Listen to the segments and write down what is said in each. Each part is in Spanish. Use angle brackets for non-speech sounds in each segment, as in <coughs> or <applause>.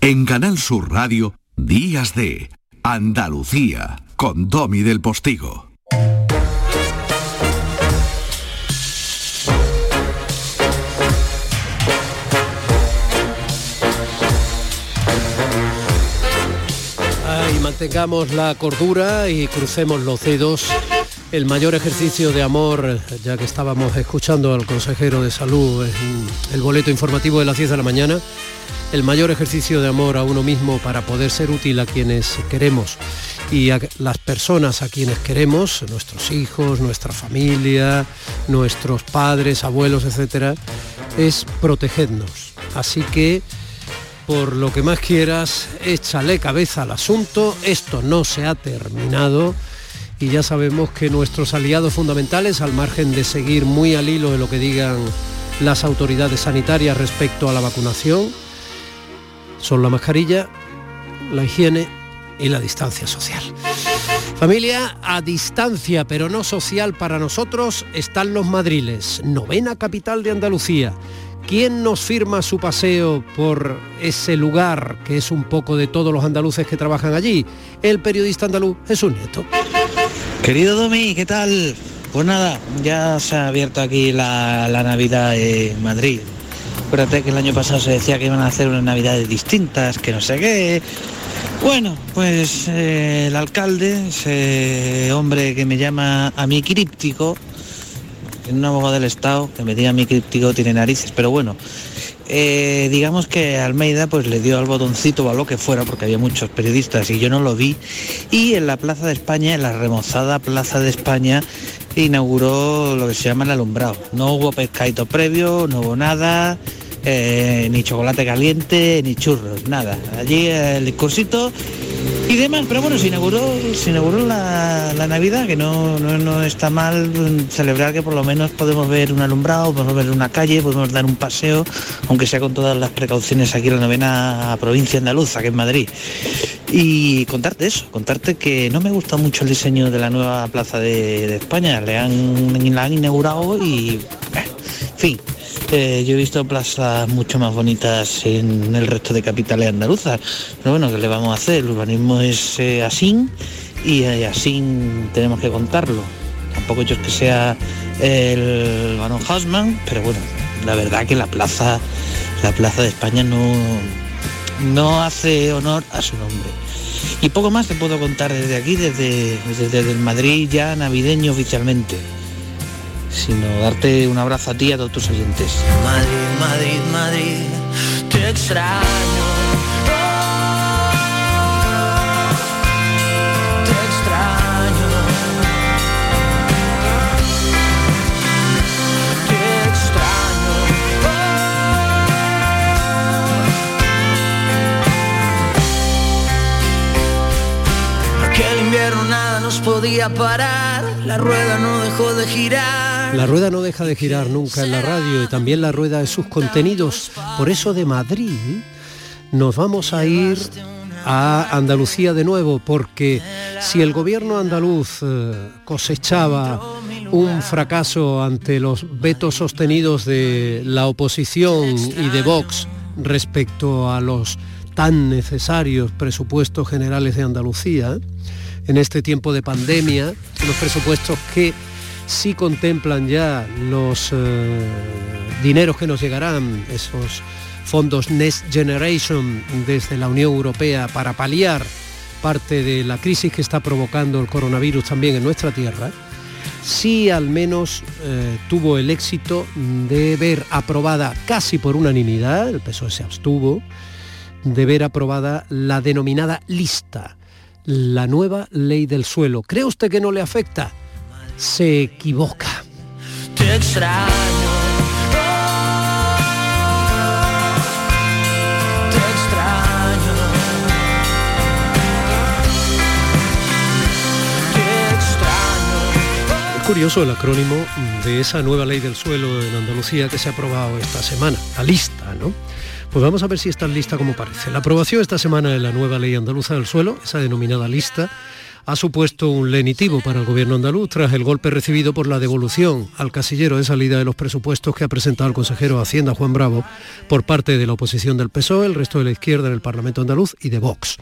En Canal Sur Radio, Días de Andalucía, con Domi del Postigo. y mantengamos la cordura y crucemos los dedos. El mayor ejercicio de amor, ya que estábamos escuchando al consejero de salud en el boleto informativo de las 10 de la mañana, el mayor ejercicio de amor a uno mismo para poder ser útil a quienes queremos y a las personas a quienes queremos, nuestros hijos, nuestra familia, nuestros padres, abuelos, etcétera, es protegernos. Así que por lo que más quieras, échale cabeza al asunto, esto no se ha terminado y ya sabemos que nuestros aliados fundamentales, al margen de seguir muy al hilo de lo que digan las autoridades sanitarias respecto a la vacunación, son la mascarilla, la higiene y la distancia social. Familia, a distancia pero no social para nosotros están los madriles, novena capital de Andalucía. ¿Quién nos firma su paseo por ese lugar que es un poco de todos los andaluces que trabajan allí? El periodista andaluz Jesús Nieto. Querido Domi, ¿qué tal? Pues nada, ya se ha abierto aquí la, Navidad en Madrid. Acuérdate que el año pasado se decía que iban a hacer unas navidades distintas, que no sé qué. Bueno, pues eh, el alcalde, ese hombre que me llama a mí críptico, un abogado del Estado que me diga mi críptico tiene narices, pero bueno, eh, digamos que Almeida pues le dio al botoncito o a lo que fuera, porque había muchos periodistas y yo no lo vi, y en la Plaza de España, en la remozada Plaza de España, inauguró lo que se llama el alumbrado. No hubo pescadito previo, no hubo nada, eh, ni chocolate caliente, ni churros, nada. Allí el discursito y demás. Pero bueno, se inauguró, se inauguró la, Navidad, que no, no, está mal celebrar que por lo menos podemos ver un alumbrado, podemos ver una calle, podemos dar un paseo, aunque sea con todas las precauciones aquí en la novena provincia andaluza, que es Madrid. Y contarte eso, contarte que no me gusta mucho el diseño de la nueva plaza de, España. Le han, la han inaugurado y, en fin, eh, yo he visto plazas mucho más bonitas en el resto de capitales andaluzas. Pero bueno, ¿qué le vamos a hacer? El urbanismo es eh, así y eh, así tenemos que contarlo. Tampoco yo es que sea el Baron Hausmann, pero bueno, la verdad que la plaza, la plaza de España no, no hace honor a su nombre. Y poco más te puedo contar desde aquí, desde, desde el Madrid ya navideño oficialmente sino darte un abrazo a ti y a todos tus oyentes. Madrid, Madrid, Madrid, te extraño. Nos podía parar, la rueda no dejó de girar. La rueda no deja de girar nunca en la radio y también la rueda de sus contenidos. Por eso de Madrid nos vamos a ir a Andalucía de nuevo, porque si el gobierno andaluz eh, cosechaba un fracaso ante los vetos sostenidos de la oposición y de Vox respecto a los tan necesarios presupuestos generales de Andalucía, en este tiempo de pandemia, los presupuestos que si contemplan ya los eh, dineros que nos llegarán, esos fondos Next Generation desde la Unión Europea para paliar parte de la crisis que está provocando el coronavirus también en nuestra tierra, sí al menos eh, tuvo el éxito de ver aprobada casi por unanimidad, el PSOE se abstuvo, de ver aprobada la denominada lista, la nueva ley del suelo. ¿Cree usted que no le afecta? se equivoca. Te extraño. Te extraño. Te extraño. Es curioso el acrónimo de esa nueva ley del suelo en Andalucía que se ha aprobado esta semana, la lista, ¿no? Pues vamos a ver si está lista como parece. La aprobación esta semana de la nueva ley andaluza del suelo, esa denominada lista, ha supuesto un lenitivo para el gobierno andaluz tras el golpe recibido por la devolución al casillero de salida de los presupuestos que ha presentado el consejero de Hacienda Juan Bravo por parte de la oposición del PSOE, el resto de la izquierda en el Parlamento andaluz y de Vox.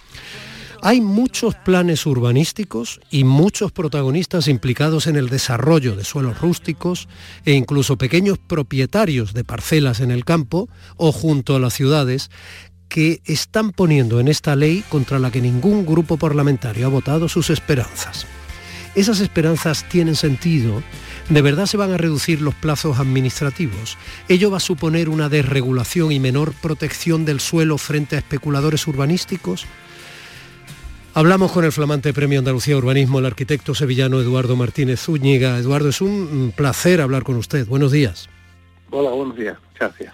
Hay muchos planes urbanísticos y muchos protagonistas implicados en el desarrollo de suelos rústicos e incluso pequeños propietarios de parcelas en el campo o junto a las ciudades que están poniendo en esta ley contra la que ningún grupo parlamentario ha votado sus esperanzas. ¿Esas esperanzas tienen sentido? ¿De verdad se van a reducir los plazos administrativos? ¿Ello va a suponer una desregulación y menor protección del suelo frente a especuladores urbanísticos? Hablamos con el flamante Premio Andalucía Urbanismo, el arquitecto sevillano Eduardo Martínez Zúñiga. Eduardo, es un placer hablar con usted. Buenos días. Hola, buenos días. Gracias.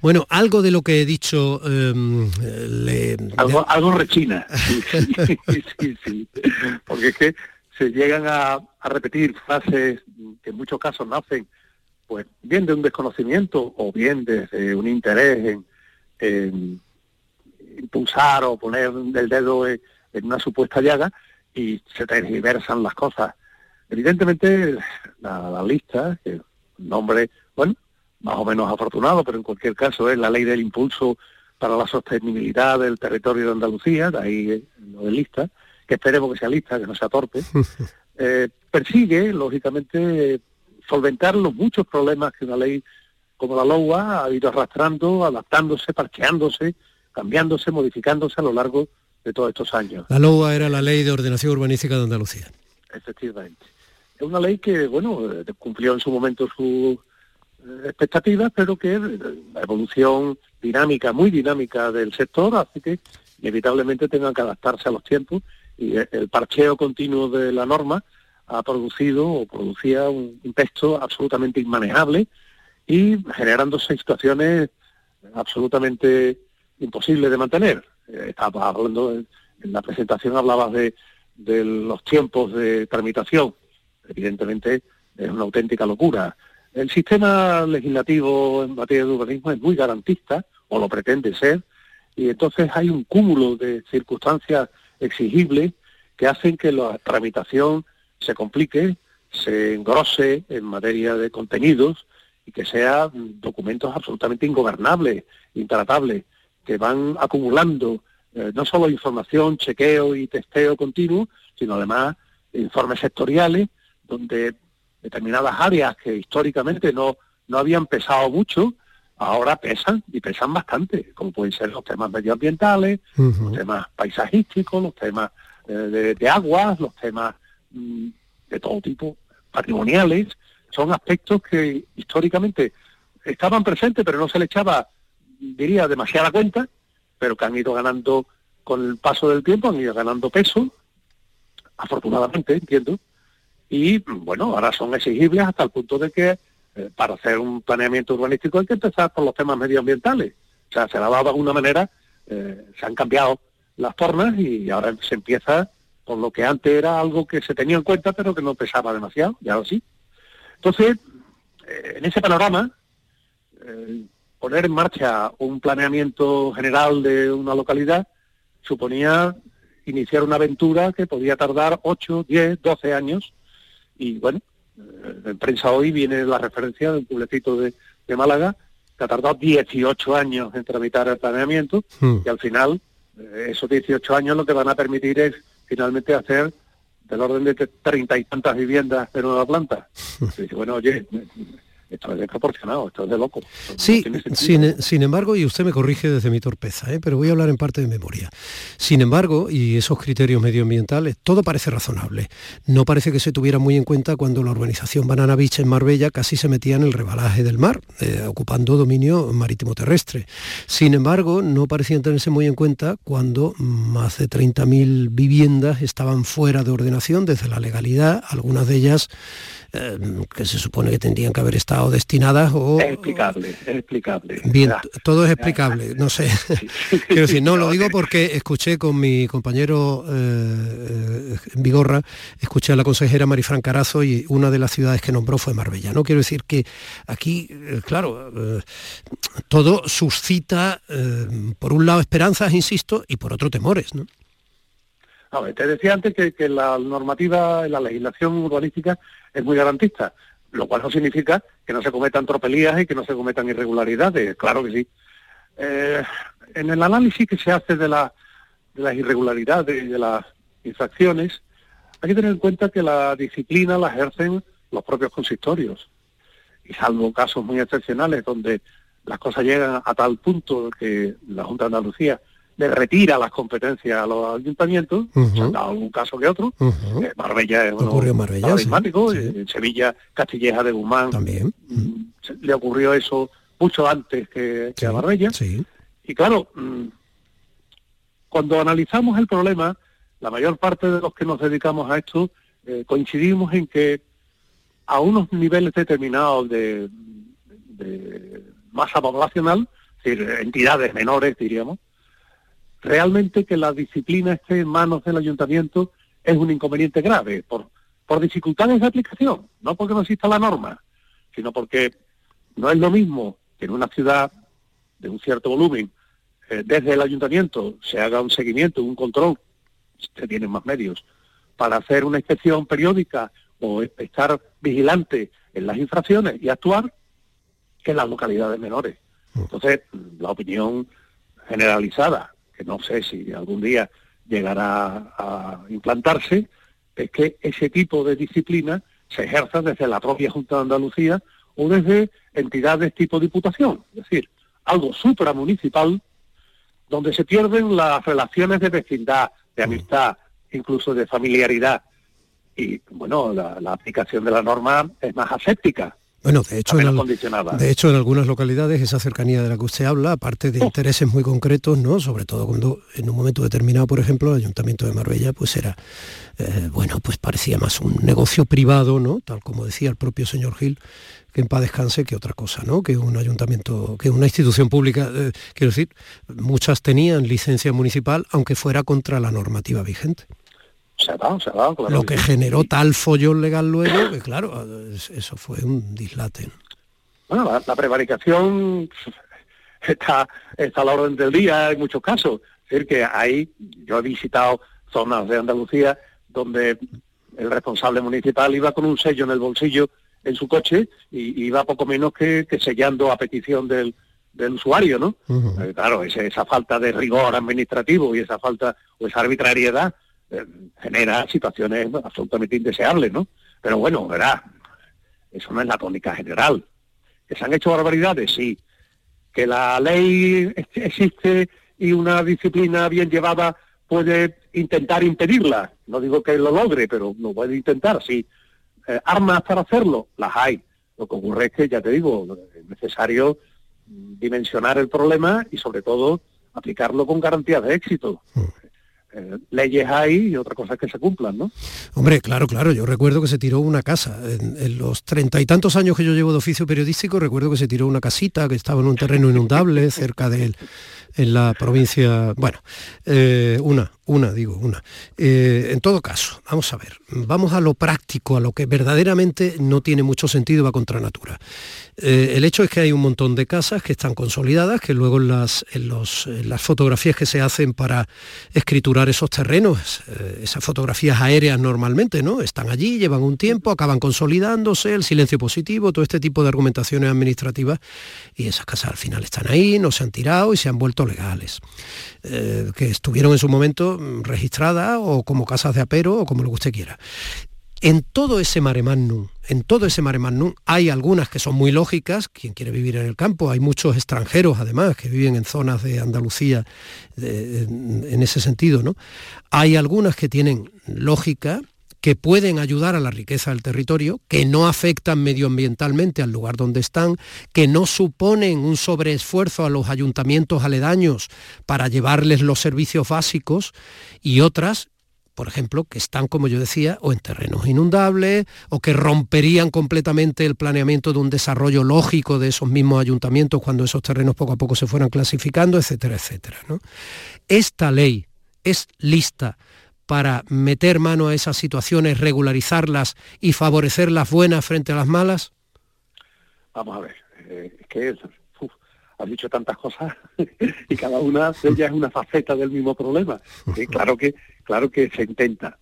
Bueno, algo de lo que he dicho em, le... Algo, rechina. <laughs> Sí, sí, sí, Porque es que se llegan a, repetir frases que en muchos casos nacen pues bien de un desconocimiento o bien desde un interés en, impulsar o poner el dedo en, en una supuesta llaga y se tergiversan las cosas. Evidentemente, la, lista, que nombre, bueno, más o menos afortunado, pero en cualquier caso es la ley del impulso para la sostenibilidad del territorio de Andalucía, de ahí lo de lista, que esperemos que sea lista, que no sea torpe, <laughs> eh, persigue, lógicamente, solventar los muchos problemas que una ley como la LOA ha ido arrastrando, adaptándose, parqueándose, cambiándose, modificándose a lo largo de todos estos años. La LOA era la Ley de Ordenación Urbanística de Andalucía. Efectivamente. Es una ley que, bueno, eh, cumplió en su momento sus eh, expectativas, pero que la evolución dinámica, muy dinámica del sector, hace que inevitablemente tengan que adaptarse a los tiempos y el parcheo continuo de la norma ha producido o producía un impacto absolutamente inmanejable y generándose situaciones absolutamente imposibles de mantener. Eh, estaba hablando, en, la presentación hablabas de, los tiempos de tramitación. Evidentemente es una auténtica locura. El sistema legislativo en materia de urbanismo es muy garantista, o lo pretende ser, y entonces hay un cúmulo de circunstancias exigibles que hacen que la tramitación se complique, se engrose en materia de contenidos y que sean documentos absolutamente ingobernables, intratables que van acumulando eh, no solo información, chequeo y testeo continuo, sino además informes sectoriales donde determinadas áreas que históricamente no, no habían pesado mucho, ahora pesan y pesan bastante, como pueden ser los temas medioambientales, los temas paisajísticos, los temas eh, de, aguas, los temas mm, de todo tipo, patrimoniales, son aspectos que históricamente estaban presentes pero no se le echaba diría, demasiada cuenta, pero que han ido ganando con el paso del tiempo, han ido ganando peso, afortunadamente, entiendo, y bueno, ahora son exigibles hasta el punto de que eh, para hacer un planeamiento urbanístico hay que empezar por los temas medioambientales. O sea, se dado de alguna manera, eh, se han cambiado las formas y ahora se empieza por lo que antes era algo que se tenía en cuenta pero que no pesaba demasiado, ya ahora sí. Entonces, eh, en ese panorama, poner en marcha un planeamiento general de una localidad suponía iniciar una aventura que podía tardar 8, 10, 12 años. Y bueno, eh, en prensa hoy viene la referencia de un pueblecito de, Málaga que ha tardado 18 años en tramitar el planeamiento hmm. y al final eh, esos 18 años lo que van a permitir es finalmente hacer del orden de treinta y tantas viviendas de nueva planta. Hmm. bueno, oye, esto es desproporcionado, esto es de loco. Sí, sin, embargo, y usted me corrige desde mi torpeza, ¿eh? pero voy a hablar en parte de memoria. Sin embargo, y esos criterios medioambientales, todo parece razonable. No parece que se tuviera muy en cuenta cuando la urbanización Banana Beach en Marbella casi se metía en el rebalaje del mar, eh, ocupando dominio marítimo terrestre. Sin embargo, no parecían tenerse muy en cuenta cuando más de 30.000 viviendas estaban fuera de ordenación desde la legalidad, algunas de ellas eh, que se supone que tendrían que haber estado destinadas o... Es explicable, es explicable. Bien, todo es explicable, no sé. <laughs> <laughs> Quiero decir, no, lo digo porque escuché con mi compañero eh, Vigorra, escuché a la consejera Marifran Carazo y una de las ciudades que nombró fue Marbella. No quiero decir que aquí, eh, claro, eh, todo suscita, por un lado, esperanzas, insisto, y por otro, temores, ¿no? Te decía antes que, la normativa, la legislación urbanística es muy garantista, lo cual no significa que no se cometan tropelías y que no se cometan irregularidades, claro que sí. Eh, en el análisis que se hace de, la, de las irregularidades y de las infracciones, hay que tener en cuenta que la disciplina la ejercen los propios consistorios. Y salvo casos muy excepcionales donde las cosas llegan a tal punto que la Junta de Andalucía le retira las competencias a los ayuntamientos, se han dado algún caso que otro, eh, Marbella es uno paradigmático, en Sevilla, Castilleja de Guzmán, también. Mm, le ocurrió eso mucho antes que, a Marbella. Y claro, mm, cuando analizamos el problema, la mayor parte de los que nos dedicamos a esto eh, coincidimos en que a unos niveles determinados de, de masa poblacional, es decir, entidades menores, diríamos, realmente que la disciplina esté en manos del ayuntamiento es un inconveniente grave, por, por dificultades de aplicación, no porque no exista la norma, sino porque no es lo mismo que en una ciudad de un cierto volumen, eh, desde el ayuntamiento se haga un seguimiento, un control, se tienen más medios, para hacer una inspección periódica o estar vigilante en las infracciones y actuar, que en las localidades menores. Mm. Entonces, la opinión generalizada que no sé si algún día llegará a implantarse, es que ese tipo de disciplina se ejerza desde la propia Junta de Andalucía o desde entidades tipo diputación, es decir, algo supramunicipal donde se pierden las relaciones de vecindad, de amistad, incluso de familiaridad. Y bueno, la, la aplicación de la norma es más aséptica, bueno, de hecho, en, de hecho, en algunas localidades esa cercanía de la que usted habla, aparte de intereses muy concretos, ¿no? Sobre todo cuando en un momento determinado, por ejemplo, el Ayuntamiento de Marbella, pues era, eh, bueno, pues parecía más un negocio privado, ¿no? Tal como decía el propio señor Gil, que en paz descanse que otra cosa, ¿no? Que un ayuntamiento, que una institución pública, eh, quiero decir, muchas tenían licencia municipal, aunque fuera contra la normativa vigente. Lo que generó tal follón legal luego, que claro, eso fue un dislate. Bueno, la, prevaricación está, está a la orden del día en muchos casos. Es decir, que ahí yo he visitado zonas de Andalucía donde el responsable municipal iba con un sello en el bolsillo en su coche y iba poco menos que, sellando a petición del, usuario, ¿no? Eh, claro, esa falta de rigor administrativo y esa falta o esa arbitrariedad genera situaciones absolutamente indeseables, ¿no? Pero bueno, verá, eso no es la tónica general. ¿Que se han hecho barbaridades? Sí. ¿Que la ley existe y una disciplina bien llevada puede intentar impedirla? No digo que lo logre, pero lo puede intentar, sí. Eh, ¿Armas para hacerlo? Las hay. Lo que ocurre es que, ya te digo, es necesario dimensionar el problema y sobre todo aplicarlo con garantías de éxito. Eh, leyes hay y otra cosa que se cumplan, ¿no? Hombre, claro, claro, yo recuerdo que se tiró una casa. En, los treinta y tantos años que yo llevo de oficio periodístico, recuerdo que se tiró una casita que estaba en un terreno inundable cerca de él, en la provincia, bueno, eh, una, una, digo, una. Eh, en todo caso, vamos a ver, vamos a lo práctico, a lo que verdaderamente no tiene mucho sentido, va contra natura. Eh, el hecho es que hay un montón de casas que están consolidadas, que luego en las, las fotografías que se hacen para escriturar esos terrenos, eh, esas fotografías aéreas normalmente, ¿no? Están allí, llevan un tiempo, acaban consolidándose, el silencio positivo, todo este tipo de argumentaciones administrativas, y esas casas al final están ahí, no se han tirado y se han vuelto legales. que estuvieron en su momento registrada o como casas de apero o como lo que usted quiera. En todo ese mare magnum, en todo ese mare magnum hay algunas que son muy lógicas, quien quiere vivir en el campo, hay muchos extranjeros además que viven en zonas de Andalucía en ese sentido, ¿no? Hay algunas que tienen lógica, que pueden ayudar a la riqueza del territorio, que no afectan medioambientalmente al lugar donde están, que no suponen un sobreesfuerzo a los ayuntamientos aledaños para llevarles los servicios básicos y otras por ejemplo, que están, como yo decía, o en terrenos inundables, o que romperían completamente el planeamiento de un desarrollo lógico de esos mismos ayuntamientos cuando esos terrenos poco a poco se fueran clasificando, etcétera, etcétera. Esta ley es lista para meter mano a esas situaciones, regularizarlas y favorecer las buenas frente a las malas? Vamos a ver, eh, es que has dicho tantas cosas <laughs> y cada una de ellas es una faceta del mismo problema. claro que, claro que se intenta.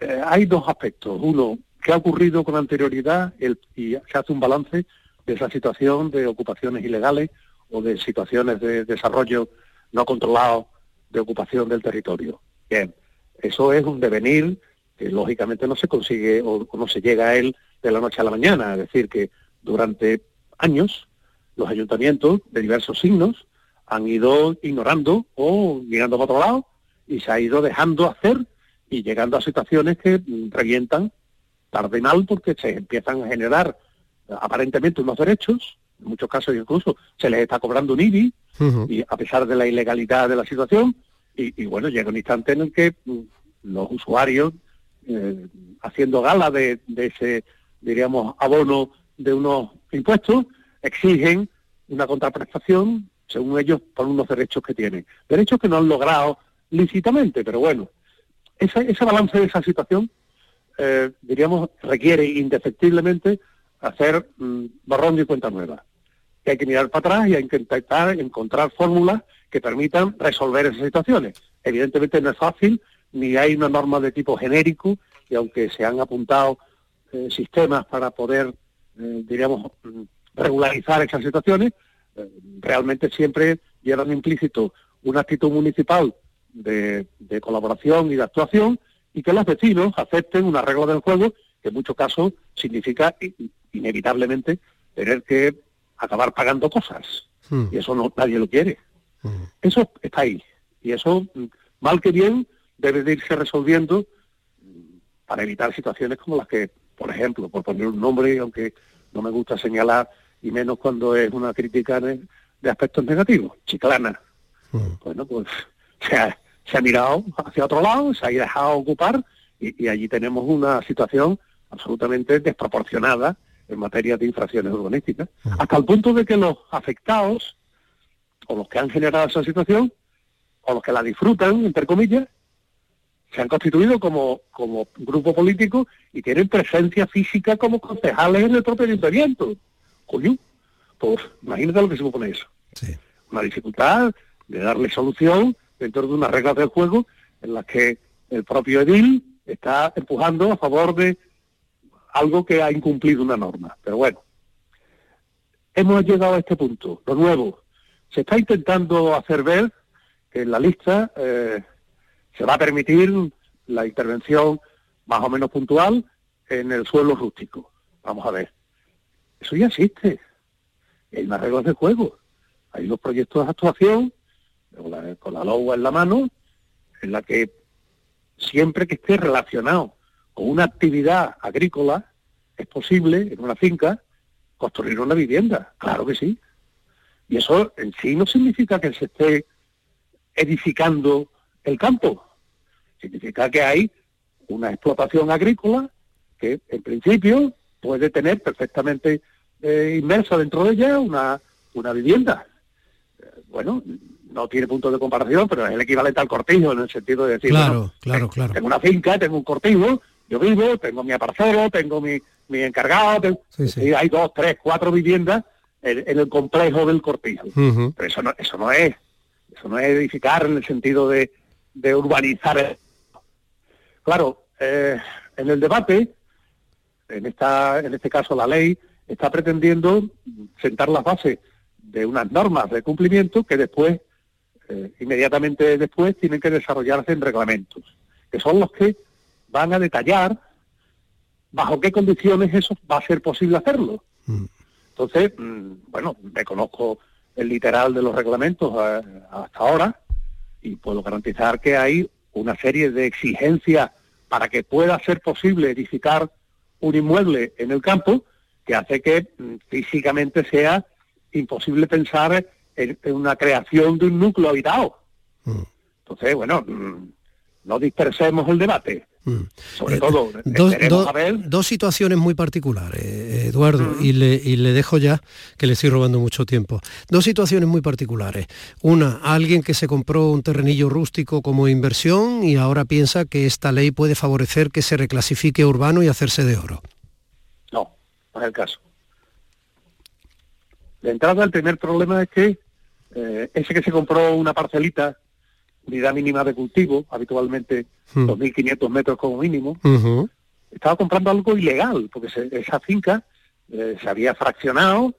Eh, hay dos aspectos. Uno, ¿qué ha ocurrido con anterioridad? y se hace un balance de esa situación de ocupaciones ilegales o de situaciones de desarrollo no controlado de ocupación del territorio. Bien, eso es un devenir que lógicamente no se consigue o, no se llega a él de la noche a la mañana. Es decir, que durante años los ayuntamientos de diversos signos han ido ignorando o mirando para otro lado y se ha ido dejando hacer y llegando a situaciones que revientan tarde y mal porque se empiezan a generar aparentemente unos derechos, en muchos casos incluso se les está cobrando un IBI, y a pesar de la ilegalidad de la situación, y, bueno, llega un instante en el que mm, los usuarios, eh, haciendo gala de, ese, diríamos, abono de unos impuestos, exigen una contraprestación, según ellos, por unos derechos que tienen. Derechos que no han logrado lícitamente, pero bueno, ese, ese balance de esa situación, eh, diríamos, requiere indefectiblemente hacer mm, borrón de cuenta nueva. Que hay que mirar para atrás y hay que intentar encontrar fórmulas que permitan resolver esas situaciones. Evidentemente no es fácil, ni hay una norma de tipo genérico, y aunque se han apuntado eh, sistemas para poder, eh, diríamos, mm, regularizar esas situaciones, eh, realmente siempre llevan implícito una actitud municipal de, colaboración y de actuación y que los vecinos acepten una regla del juego que en muchos casos significa inevitablemente tener que acabar pagando cosas. Hmm. Y eso no nadie lo quiere. Eso está ahí. Y eso, mal que bien, debe de irse resolviendo para evitar situaciones como las que, por ejemplo, por poner un nombre, aunque no me gusta señalar, y menos cuando es una crítica de, aspectos negativos, Chiclana. Bueno, pues se ha, se ha, mirado hacia otro lado, se ha dejado ocupar y, allí tenemos una situación absolutamente desproporcionada en materia de infracciones urbanísticas, hasta el punto de que los afectados o los que han generado esa situación, o los que la disfrutan, entre comillas, se han constituido como, como grupo político y tienen presencia física como concejales en el propio ayuntamiento. Coño, pues imagínate lo que se supone eso. Una dificultad de darle solución dentro de unas reglas del juego en las que el propio edil está empujando a favor de algo que ha incumplido una norma. Pero bueno, hemos llegado a este punto. Lo nuevo, se está intentando hacer ver que en la lista eh, se va a permitir la intervención más o menos puntual en el suelo rústico. Vamos a ver. Eso ya existe. Hay unas reglas de juego. Hay unos proyectos de actuación con la, con en la mano en la que siempre que esté relacionado con una actividad agrícola es posible en una finca construir una vivienda. Claro que sí. Y eso en sí no significa que se esté edificando el campo. Significa que hay una explotación agrícola que en principio puede tener perfectamente eh, inmersa dentro de ella una, una vivienda. Eh, bueno, no tiene punto de comparación, pero es el equivalente al cortijo en el sentido de decir, claro, claro, claro. tengo una finca, tengo un cortijo, yo vivo, tengo mi aparcero, tengo mi, mi encargado, y hay dos, tres, cuatro viviendas en, el complejo del cortijo. Pero eso no, eso no es, eso no es edificar en el sentido de, urbanizar. Claro, eh, en el debate, en esta, en este caso la ley, está pretendiendo sentar las bases de unas normas de cumplimiento que después, eh, inmediatamente después, tienen que desarrollarse en reglamentos, que son los que van a detallar bajo qué condiciones eso va a ser posible hacerlo. Mm. Entonces, mm, bueno, me conozco el literal de los reglamentos eh, hasta ahora y puedo garantizar que hay una serie de exigencias para que pueda ser posible edificar un inmueble en el campo que hace que mm, físicamente sea imposible pensar en, una creación de un núcleo habitado. Mm. Entonces, bueno, no dispersemos el debate. Sobre eh, todo, dos, situaciones muy particulares, eh, Eduardo, y, le, dejo ya que le estoy robando mucho tiempo. Dos situaciones muy particulares. Una, alguien que se compró un terrenillo rústico como inversión y ahora piensa que esta ley puede favorecer que se reclasifique urbano y hacerse de oro. No, no es el caso. De entrada, el primer problema es que eh, ese que se compró una parcelita unidad mínima de cultivo, habitualmente 2.500 metros como mínimo, estaba comprando algo ilegal, porque esa finca eh, se había fraccionado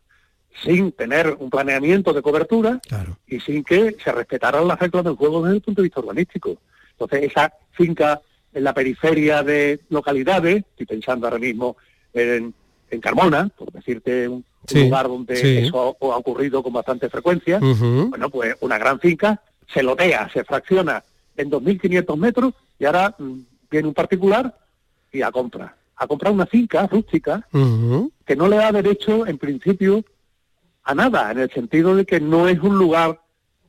sin tener un planeamiento de cobertura y sin que se respetaran las reglas del juego desde el punto de vista urbanístico. Entonces, esa finca en la periferia de localidades, estoy pensando ahora mismo en, Carmona, por decirte un, lugar donde eso ha, ocurrido con bastante frecuencia, bueno, pues una gran finca se lotea, se fracciona en 2.500 metros y ahora mm, viene un particular y a compra. A comprar una finca rústica que no le da derecho, en principio, a nada, en el sentido de que no es un lugar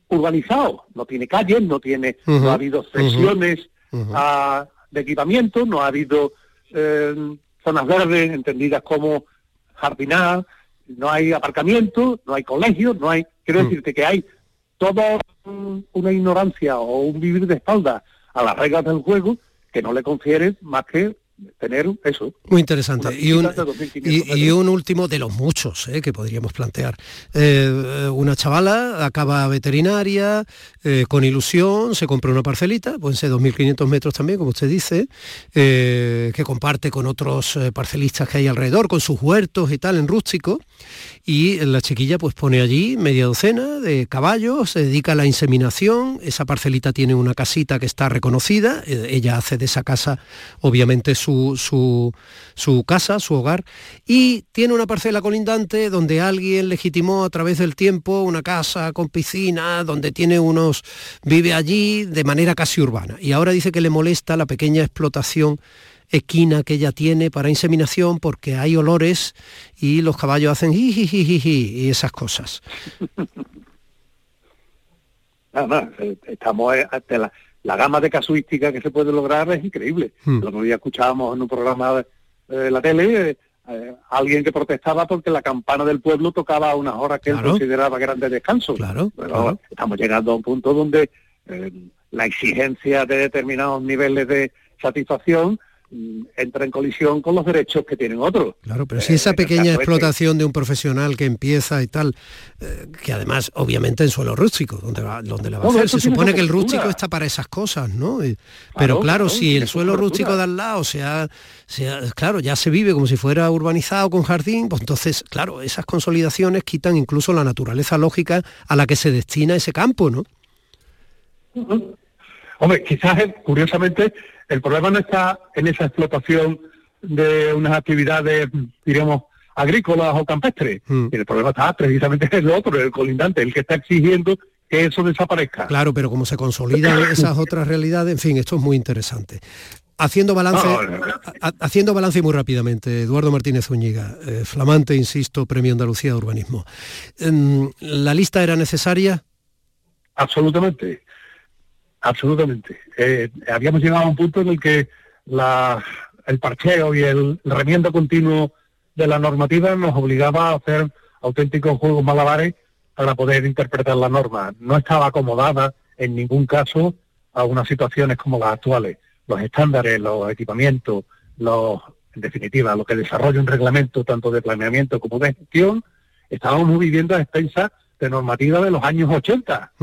urbanizado, no tiene calles, no tiene, no ha habido sesiones de equipamiento, no ha habido eh, zonas verdes entendidas como jardinar, no hay aparcamiento, no hay colegios, no hay, quiero decirte que hay toda una ignorancia o un vivir de espalda a las reglas del juego que no le confiere más que tener eso. Muy interesante. Y un, y, un, último de los muchos eh, que podríamos plantear. Eh, una chavala acaba veterinaria, eh, con ilusión, se compra una parcelita, pueden ser 2.500 metros también, como usted dice, que comparte con otros parcelistas que hay alrededor, con sus huertos y tal, en rústico. Y la chiquilla pues pone allí media docena de caballos, se dedica a la inseminación, esa parcelita tiene una casita que está reconocida, ella hace de esa casa obviamente su su, casa, su hogar, y tiene una parcela colindante donde alguien legitimó a través del tiempo una casa con piscina, donde tiene unos, vive allí de manera casi urbana. Y ahora dice que le molesta la pequeña explotación equina que ella tiene para inseminación porque hay olores y los caballos hacen y esas cosas. <laughs> Estamos ante la, la gama de casuística que se puede lograr es increíble. Hmm. Lo que escuchábamos en un programa de la tele, eh, eh, alguien que protestaba porque la campana del pueblo tocaba a unas horas que él consideraba grandes descanso. Claro, Pero estamos llegando a un punto donde eh, la exigencia de determinados niveles de satisfacción Mm, entra en colisión con los derechos que tienen otros. Claro, pero si esa eh, pequeña este. explotación de un profesional que empieza y tal, eh, que además obviamente en suelo rústico, donde, va, donde le va a hacer, se supone que el rústico está para esas cosas, ¿no? pero claro, si el suelo rústico de al lado sea, sea, claro, ya se vive como si fuera urbanizado con jardín, pues entonces, claro, esas consolidaciones quitan incluso la naturaleza lógica a la que se destina ese campo, ¿no? Hombre, quizás curiosamente el problema no está en esa explotación de unas actividades, diríamos, agrícolas o campestres. Hmm. El problema está precisamente en el otro, el colindante, el que está exigiendo que eso desaparezca. Claro, pero como se consolidan <coughs> esas otras realidades, en fin, esto es muy interesante. Haciendo balance, haciendo balance muy rápidamente, Eduardo Martínez Zúñiga, eh, flamante, insisto, Premio Andalucía de Urbanismo. Em, ¿La lista era necesaria? Absolutamente. Absolutamente. Eh, habíamos llegado a un punto en el que el parcheo y el, remiendo continuo de la normativa nos obligaba a hacer auténticos juegos malabares para poder interpretar la norma. No estaba acomodada en ningún caso a unas situaciones como las actuales. Los estándares, los equipamientos, los, en definitiva, lo que desarrolla un reglamento tanto de planeamiento como de gestión, estábamos viviendo a expensas de normativa de los años 80.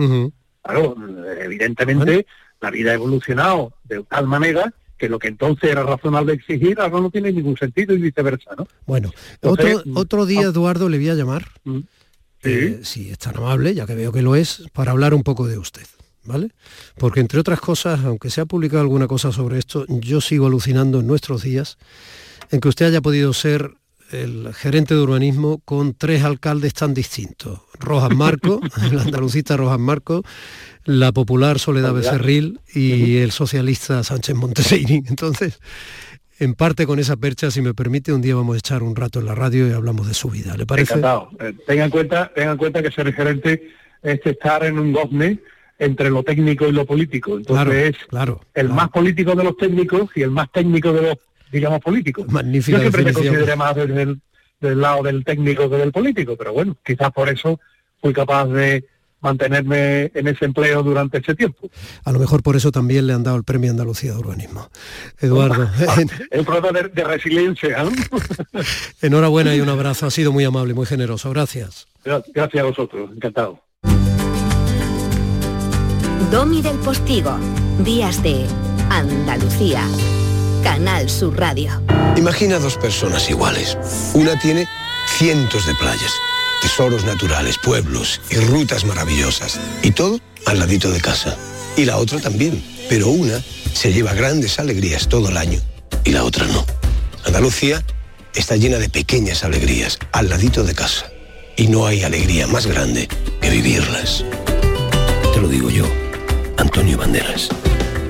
Claro, evidentemente la vida ha evolucionado de tal manera que lo que entonces era razonable exigir ahora no tiene ningún sentido y viceversa, ¿no? Bueno, otro, mm, otro día, ah. Eduardo, le voy a llamar, mm, eh, si es tan amable, ya que veo que lo es, para hablar un poco de usted. ¿Vale? Porque entre otras cosas, aunque se ha publicado alguna cosa sobre esto, yo sigo alucinando en nuestros días en que usted haya podido ser el gerente de urbanismo con tres alcaldes tan distintos. Rojas Marco, <laughs> el andalucista Rojas Marco, la popular Soledad Becerril y el socialista Sánchez Montesini. <laughs> Entonces, en parte con esa percha, si me permite, un día vamos a echar un rato en la radio y hablamos de su vida. ¿Le parece? Encantado. Eh, tenga en cuenta, tenga en cuenta que ser gerente es estar en un gozne entre lo técnico y lo político. Entonces claro, el más político de los técnicos y el más técnico de los digamos, político. Magnífica Yo siempre me consideré más desde el, del lado del técnico que del político, pero bueno, quizás por eso fui capaz de mantenerme en ese empleo durante ese tiempo. A lo mejor por eso también le han dado el Premio Andalucía de Urbanismo. Eduardo. <laughs> el prueba de, resiliencia. <laughs> Enhorabuena y un abrazo. Ha sido muy amable, muy generoso. Gracias. Gracias a vosotros. Encantado. Domi del Postigo, Días de Andalucía, Canal Sur Radio. Imagina dos personas iguales. Una tiene cientos de playas, tesoros naturales, pueblos y rutas maravillosas. Y todo al ladito de casa. Y la otra también. Pero una se lleva grandes alegrías todo el año y la otra no. Andalucía está llena de pequeñas alegrías al ladito de casa. Y no hay alegría más grande que vivirlas. Te lo digo yo, Antonio Banderas.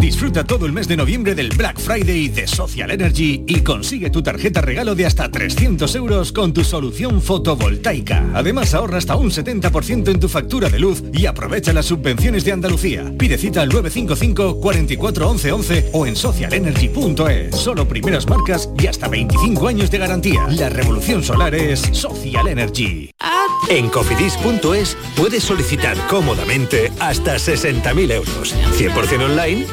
Disfruta todo el mes de noviembre del Black Friday de Social Energy y consigue tu tarjeta regalo de hasta 300 euros con tu solución fotovoltaica. Además ahorra hasta un 70% en tu factura de luz y aprovecha las subvenciones de Andalucía. Pide cita al 955 44 11 11 o en socialenergy.es. Solo primeras marcas y hasta 25 años de garantía. La revolución solar es Social Energy. En cofidis.es puedes solicitar cómodamente hasta 60.000 euros. 100% online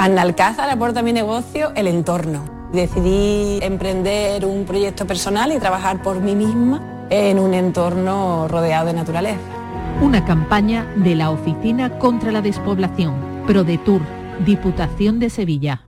Analcázar aporta a mi negocio el entorno. Decidí emprender un proyecto personal y trabajar por mí misma en un entorno rodeado de naturaleza. Una campaña de la Oficina contra la Despoblación, ProDetour, Diputación de Sevilla.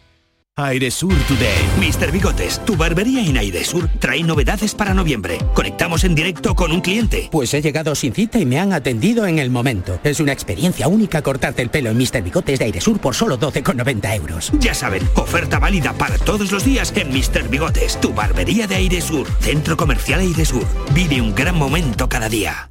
Airesur Today. Mr. Bigotes, tu barbería en Airesur trae novedades para noviembre. Conectamos en directo con un cliente. Pues he llegado sin cita y me han atendido en el momento. Es una experiencia única cortarte el pelo en Mr. Bigotes de Airesur por solo 12,90 euros. Ya saben, oferta válida para todos los días en Mr. Bigotes, tu barbería de Airesur. Centro Comercial Airesur. Vive un gran momento cada día.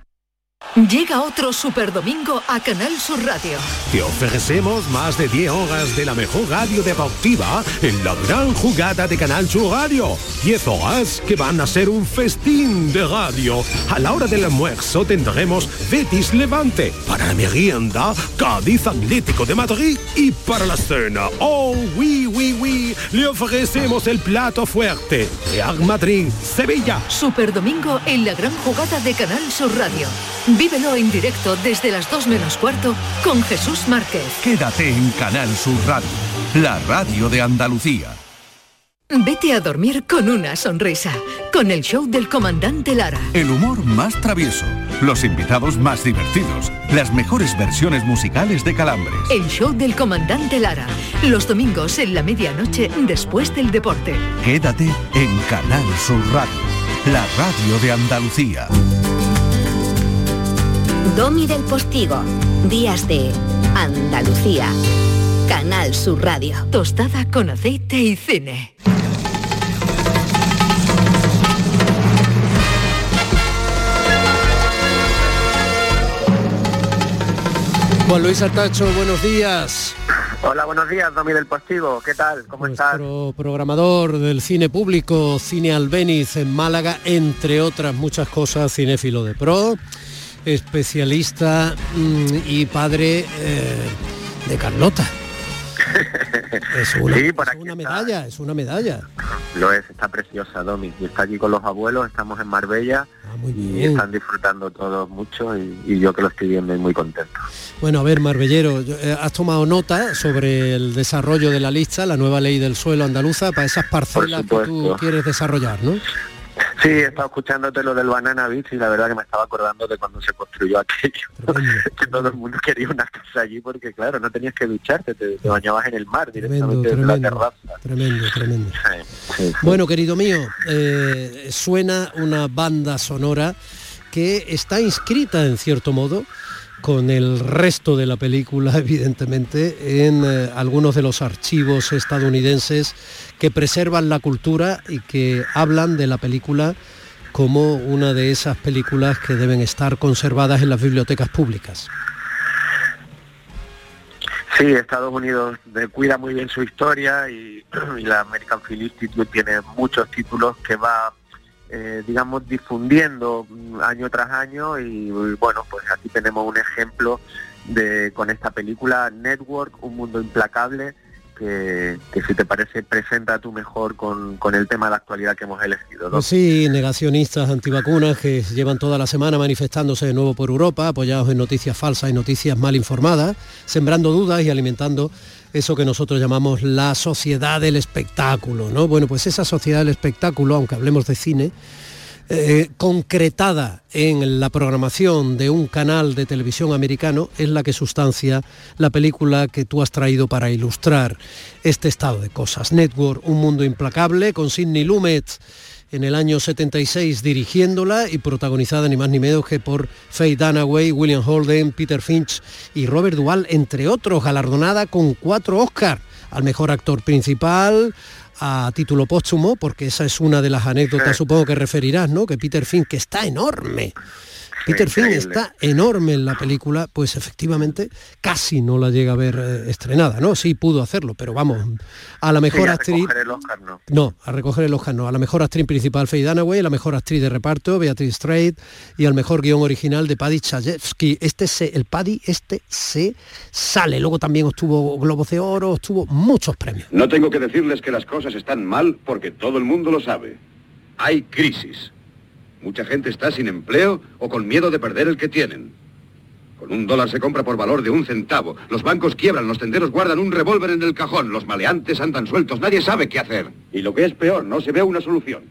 Llega otro Super Domingo a Canal Sur Radio. Te ofrecemos más de 10 horas de la mejor radio deportiva en la gran jugada de Canal Sur Radio. 10 horas que van a ser un festín de radio. A la hora del almuerzo tendremos Betis Levante. Para la merienda, Cádiz Atlético de Madrid. Y para la cena, oh, oui, oui, oui, le ofrecemos el plato fuerte. Real Madrid, Sevilla. Super Domingo en la gran jugada de Canal Sur Radio. Vívelo en directo desde las 2 menos cuarto con Jesús Márquez. Quédate en Canal Sur Radio, la radio de Andalucía. Vete a dormir con una sonrisa, con el show del comandante Lara. El humor más travieso, los invitados más divertidos, las mejores versiones musicales de Calambres. El show del comandante Lara, los domingos en la medianoche después del deporte. Quédate en Canal Sur Radio, la radio de Andalucía. Domi del Postigo, Días de Andalucía, Canal Sur Radio. Tostada con aceite y cine. Juan Luis Artacho, buenos días. Hola, buenos días, Domi del Postigo. ¿Qué tal? ¿Cómo estás? Nuestro programador del cine público, Cine Albeniz en Málaga, entre otras muchas cosas, cinéfilo de pro, especialista mm, y padre eh, de Carlota. <laughs> Es una, Sí, es está. medalla, es una medalla. Lo es, está preciosa, Domi. Y está aquí con los abuelos, estamos en Marbella y bien. están disfrutando todos mucho y, y yo que lo estoy viendo y muy contento. Bueno, a ver, Marbellero, eh, has tomado nota sobre el desarrollo de la lista, la nueva ley del suelo andaluza, para esas parcelas que tú quieres desarrollar, ¿no? Sí, he estado escuchándote lo del Banana Beach y la verdad que me estaba acordando de cuando se construyó aquello. <laughs> que todo el mundo quería una casa allí porque, claro, no tenías que ducharte, te, te bañabas en el mar Tremendo, directamente desde la tremendo, terraza. tremendo, tremendo. Sí, sí. Bueno, querido mío, eh, suena una banda sonora que está inscrita en cierto modo con el resto de la película, <laughs> evidentemente, en eh, algunos de los archivos estadounidenses que preservan la cultura y que hablan de la película como una de esas películas que deben estar conservadas en las bibliotecas públicas. Sí, Estados Unidos cuida muy bien su historia y, <clears throat> y la American Film Institute tiene muchos títulos que va, eh, digamos, difundiendo año tras año y bueno, pues aquí tenemos un ejemplo de con esta película Network, un mundo implacable, que, si te parece presenta tú mejor con, con el tema de la actualidad que hemos elegido. ¿no? Sí, negacionistas antivacunas que llevan toda la semana manifestándose de nuevo por Europa, apoyados en noticias falsas y noticias mal informadas, sembrando dudas y alimentando eso que nosotros llamamos la sociedad del espectáculo, ¿no? Bueno, pues esa sociedad del espectáculo, aunque hablemos de cine, eh, concretada en la programación de un canal de televisión americano es la que sustancia la película que tú has traído para ilustrar este estado de cosas. Network, un mundo implacable, con Sidney Lumet en el año 76 dirigiéndola y protagonizada ni más ni menos que por Faye Dunaway, William Holden, Peter Finch y Robert Duvall, entre otros, galardonada con cuatro Oscars al mejor actor principal, a título póstumo, porque esa es una de las anécdotas, supongo que referirás, ¿no? Que Peter Finch, que está enorme. Peter Finch increíble. está enorme en la película, pues efectivamente casi no la llega a ver eh, estrenada, ¿no? Sí pudo hacerlo, pero vamos, a la mejor Sí, a actriz... recoger el Oscar, ¿no? No, a recoger el Oscar no. A la mejor actriz principal Faye Dunaway, a la mejor actriz de reparto Beatriz Strait y al mejor guion original de Paddy Chayefsky. Este se, el Paddy este se sale. Luego también obtuvo Globos de Oro, obtuvo muchos premios. No tengo que decirles que las cosas están mal porque todo el mundo lo sabe. Hay crisis. Mucha gente está sin empleo o con miedo de perder el que tienen. Con un dólar se compra por valor de un centavo. Los bancos quiebran, los tenderos guardan un revólver en el cajón, los maleantes andan sueltos, nadie sabe qué hacer. Y lo que es peor, no se ve una solución.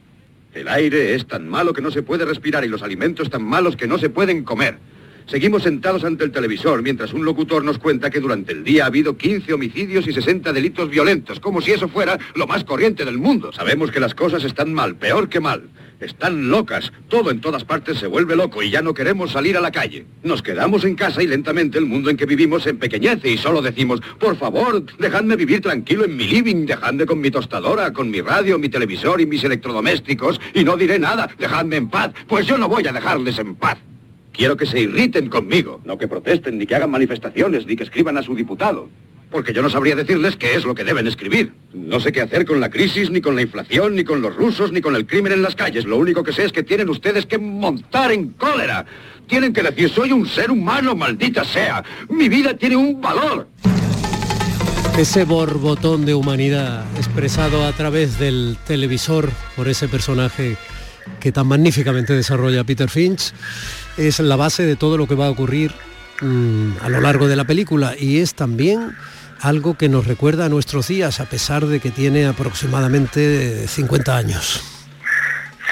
El aire es tan malo que no se puede respirar y los alimentos tan malos que no se pueden comer. Seguimos sentados ante el televisor mientras un locutor nos cuenta que durante el día ha habido 15 homicidios y 60 delitos violentos, como si eso fuera lo más corriente del mundo. Sabemos que las cosas están mal, peor que mal. Están locas, todo en todas partes se vuelve loco y ya no queremos salir a la calle. Nos quedamos en casa y lentamente el mundo en que vivimos se empequeñece y solo decimos, por favor, dejadme vivir tranquilo en mi living, dejadme con mi tostadora, con mi radio, mi televisor y mis electrodomésticos y no diré nada, dejadme en paz, pues yo no voy a dejarles en paz. Quiero que se irriten conmigo, no que protesten, ni que hagan manifestaciones, ni que escriban a su diputado. Porque yo no sabría decirles qué es lo que deben escribir. No sé qué hacer con la crisis, ni con la inflación, ni con los rusos, ni con el crimen en las calles. Lo único que sé es que tienen ustedes que montar en cólera. Tienen que decir, soy un ser humano, maldita sea. Mi vida tiene un valor. Ese borbotón de humanidad expresado a través del televisor por ese personaje que tan magníficamente desarrolla Peter Finch es la base de todo lo que va a ocurrir mm, a lo largo de la película y es también algo que nos recuerda a nuestros días a pesar de que tiene aproximadamente 50 años.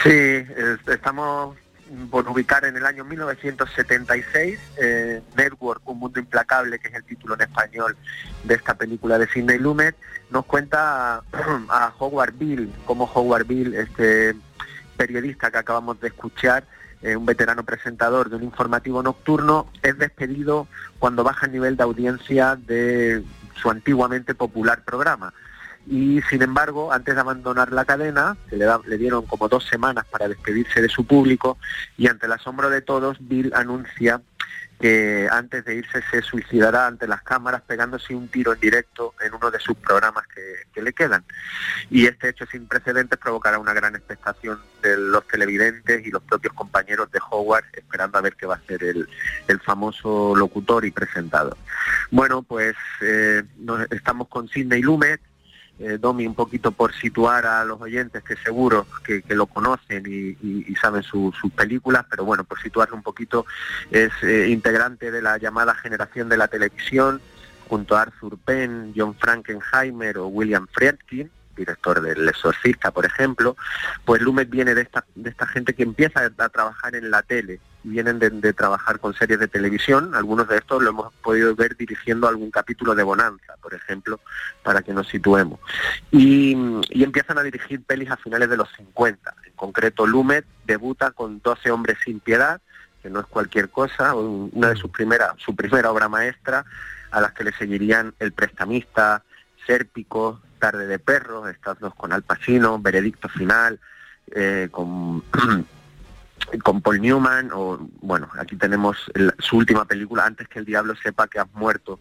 Sí, es- estamos por ubicar en el año 1976 eh, Network, un mundo implacable, que es el título en español de esta película de Sidney Lumet, nos cuenta a, <clears throat> a Howard Bill, como Howard Bill, este periodista que acabamos de escuchar, eh, un veterano presentador de un informativo nocturno, es despedido cuando baja el nivel de audiencia de su antiguamente popular programa. Y sin embargo, antes de abandonar la cadena, se le, dieron como dos semanas para despedirse de su público y ante el asombro de todos, Bill anuncia que antes de irse se suicidará ante las cámaras pegándose un tiro en directo en uno de sus programas que, que le quedan. Y este hecho sin precedentes provocará una gran expectación de los televidentes y los propios compañeros de Howard esperando a ver qué va a ser el, el famoso locutor y presentador. Bueno, pues eh, estamos con Sidney Lumet, eh, Domi, un poquito por situar a los oyentes que seguro que, lo conocen y, saben su- sus películas, pero bueno, por situarlo un poquito, es eh, integrante de la llamada generación de la televisión, junto a Arthur Penn, John Frankenheimer o William Friedkin, director del Exorcista, por ejemplo, pues Lumet viene de esta, de esta gente que empieza a trabajar en la tele, y vienen de, de trabajar con series de televisión, algunos de estos lo hemos podido ver dirigiendo algún capítulo de Bonanza, por ejemplo, para que nos situemos. Y, y empiezan a dirigir pelis a finales de los 50. En concreto, Lumet debuta con 12 hombres sin piedad, que no es cualquier cosa, un- una de sus primeras, su primera obra maestra, a las que le seguirían El prestamista, Sérpico, Tarde de perros, estas dos con Al Pacino, Veredicto final, eh, con <clears throat> con Paul Newman o bueno aquí tenemos el- su última película antes que el diablo sepa que has muerto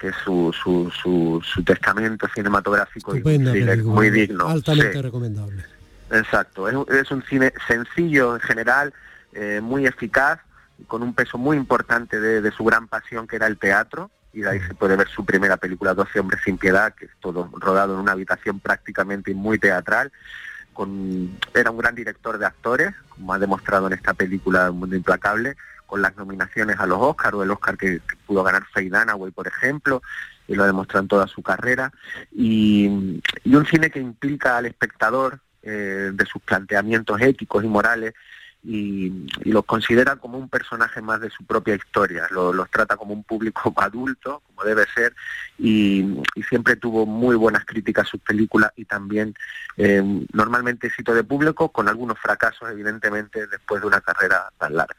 que es su, su, su, su testamento cinematográfico y un película, muy digno altamente Sí. recomendable. Exacto, es, un- es un cine sencillo en general, eh, muy eficaz, con un peso muy importante de, de su gran pasión que era el teatro, y de ahí se puede ver su primera película, 12 hombres sin piedad, que es todo rodado en una habitación prácticamente muy teatral. Era un gran director de actores, como ha demostrado en esta película Un Mundo Implacable, con las nominaciones a los Oscars, o el Oscar que, pudo ganar Faye Dunaway, por ejemplo, y lo demostró en toda su carrera. Y, y un cine que implica al espectador eh, de sus planteamientos éticos y morales y, los considera como un personaje más de su propia historia, lo- los trata como un público <laughs> adulto, como debe ser, y, siempre tuvo muy buenas críticas sus películas y también eh, normalmente éxito de público, con algunos fracasos evidentemente después de una carrera tan larga.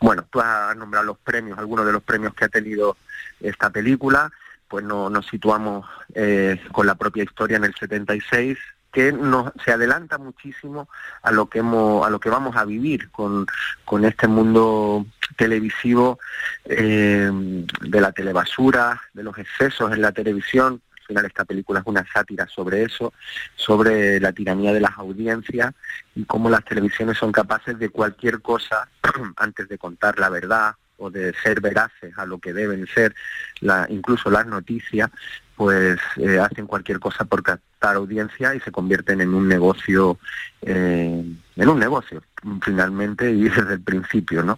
Bueno, tú has nombrado los premios, algunos de los premios que ha tenido esta película, pues no, nos situamos eh, con la propia historia en el 76 que nos se adelanta muchísimo a lo que hemos a lo que vamos a vivir con, con este mundo televisivo eh, de la telebasura de los excesos en la televisión. Al final esta película es una sátira sobre eso sobre la tiranía de las audiencias y cómo las televisiones son capaces de cualquier cosa <clears throat> antes de contar la verdad o de ser veraces a lo que deben ser. La, incluso las noticias pues eh, hacen cualquier cosa por captar audiencia y se convierten en un negocio, eh, en un negocio finalmente y <laughs> desde el principio, ¿no?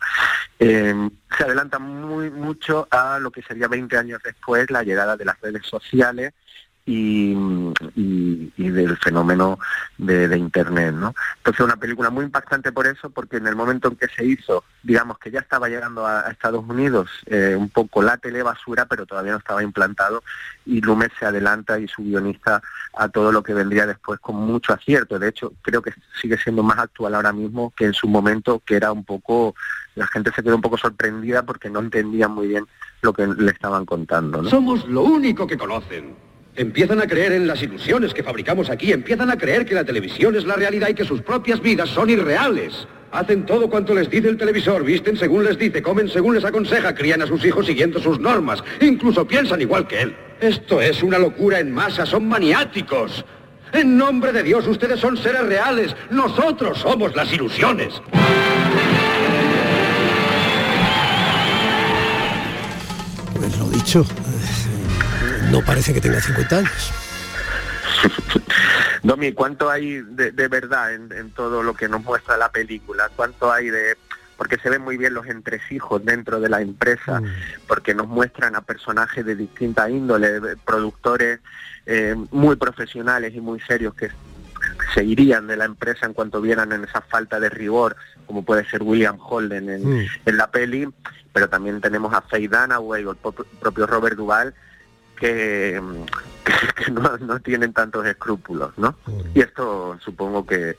Eh, se adelanta muy mucho a lo que sería 20 años después la llegada de las redes sociales y, y- del fenómeno de, internet, ¿no? Entonces una película muy impactante por eso, porque en el momento en que se hizo, digamos que ya estaba llegando a, Estados Unidos eh, un poco la telebasura, pero todavía no estaba implantado, y Lumet se adelanta y su guionista a todo lo que vendría después con mucho acierto. De hecho, creo que sigue siendo más actual ahora mismo que en su momento, que era un poco, la gente se quedó un poco sorprendida porque no entendía muy bien lo que le estaban contando. Somos lo único que conocen. Empiezan a creer en las ilusiones que fabricamos aquí, empiezan a creer que la televisión es la realidad y que sus propias vidas son irreales. Hacen todo cuanto les dice el televisor, visten según les dice, comen según les aconseja, crían a sus hijos siguiendo sus normas, incluso piensan igual que él. Esto es una locura en masa, son maniáticos. En nombre de Dios, ustedes son seres reales, nosotros somos las ilusiones. Pues lo dicho, no parece que tenga 50 años. <laughs> Domi, ¿cuánto hay de, de verdad en, en todo lo que nos muestra la película? ¿Cuánto hay de...? Porque se ven muy bien los entresijos dentro de la empresa, porque nos muestran a personajes de distinta índole, de productores eh, muy profesionales y muy serios que se irían de la empresa en cuanto vieran en esa falta de rigor, como puede ser William Holden en, Mm. en la peli, pero también tenemos a Faye Dunaway o el propio Robert Duvall, que, que <laughs> que no, no tienen tantos escrúpulos, ¿no? Y esto supongo que,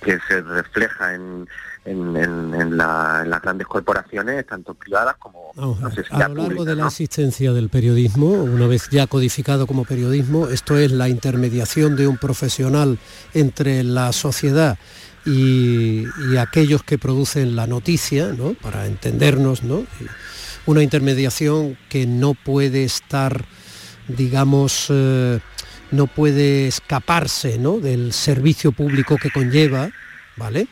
que se refleja en, en, en- en la- en las grandes corporaciones, tanto privadas como a no sé si a lo largo de la existencia del periodismo, una vez ya codificado como periodismo, esto es la intermediación de un profesional entre la sociedad y, y aquellos que producen la noticia, ¿no? para entendernos, ¿no? Una intermediación que no puede estar, digamos, eh, no puede escaparse ¿no? del servicio público que conlleva, ¿vale?